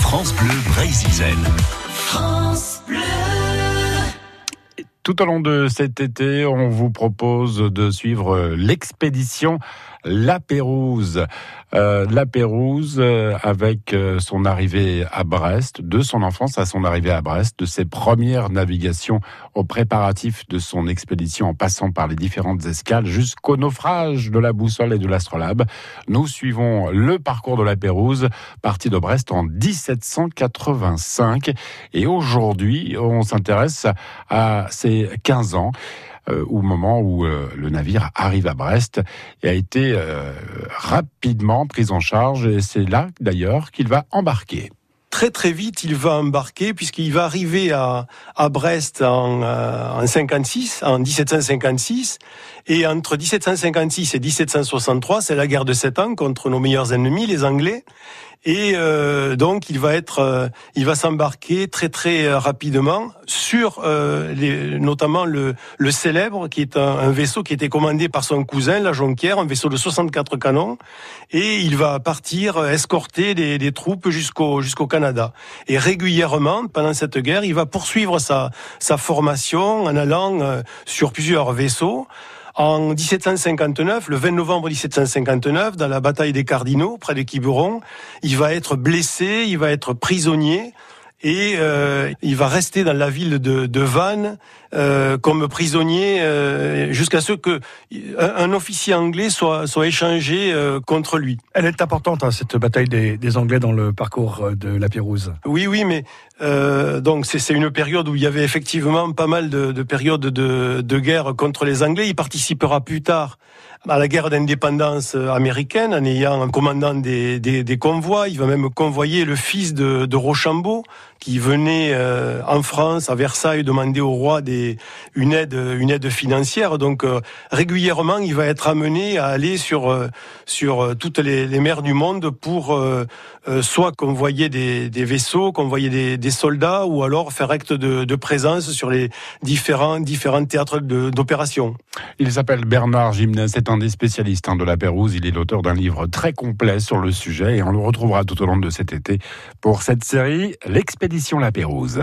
France Bleu Brésil. France Bleu. Tout au long de cet été, on vous propose de suivre l'expédition La Pérouse. Euh, la Pérouse, euh, avec euh, son arrivée à Brest, de son enfance à son arrivée à Brest, de ses premières navigations aux préparatifs de son expédition en passant par les différentes escales jusqu'au naufrage de la boussole et de l'astrolabe. Nous suivons le parcours de La Pérouse, parti de Brest en 1785. Et aujourd'hui, on s'intéresse à ses 15 ans euh, au moment où euh, le navire arrive à Brest et a été euh, rapidement pris en charge. Et c'est là d'ailleurs qu'il va embarquer. Très très vite, il va embarquer puisqu'il va arriver à, à Brest en, en 56, en 1756, et entre 1756 et 1763, c'est la guerre de sept ans contre nos meilleurs ennemis, les Anglais, et euh, donc il va être, euh, il va s'embarquer très très euh, rapidement sur euh, les, notamment le, le célèbre qui est un, un, vaisseau qui était commandé par son cousin, la Jonquière, un vaisseau de 64 canons, et il va partir escorter des, des troupes jusqu'au jusqu'au Canada. Et régulièrement pendant cette guerre, il va poursuivre sa sa formation en allant sur plusieurs vaisseaux. En 1759, le 20 novembre 1759, dans la bataille des Cardinaux, près de Quiberon, il va être blessé, il va être prisonnier et euh, il va rester dans la ville de, de Vannes euh, comme prisonnier euh, jusqu'à ce que un, officier anglais soit, soit échangé euh, contre lui. Elle est importante hein, cette bataille des, des, Anglais dans le parcours euh, de la Pérouse. Oui, oui, mais euh, donc c'est une période où il y avait effectivement pas mal de, de périodes de, de guerre contre les Anglais. Il participera plus tard à la guerre d'indépendance américaine en ayant un commandant des, des, des, convois. Il va même convoyer le fils de, de Rochambeau qui venait euh, en France, à Versailles, demander au roi des, une aide, une aide financière. Donc euh, régulièrement, il va être amené à aller sur euh, sur toutes les, les, mers du monde pour soit convoyer des, des vaisseaux, convoyer des, des, soldats, ou alors faire acte de, de présence sur les différents différents théâtres d'opération. Il s'appelle Bernard c'est un des spécialistes hein, de la Pérouse. Il est l'auteur d'un livre très complet sur le sujet et on le retrouvera tout au long de cet été pour cette série, l'expédition La Pérouse.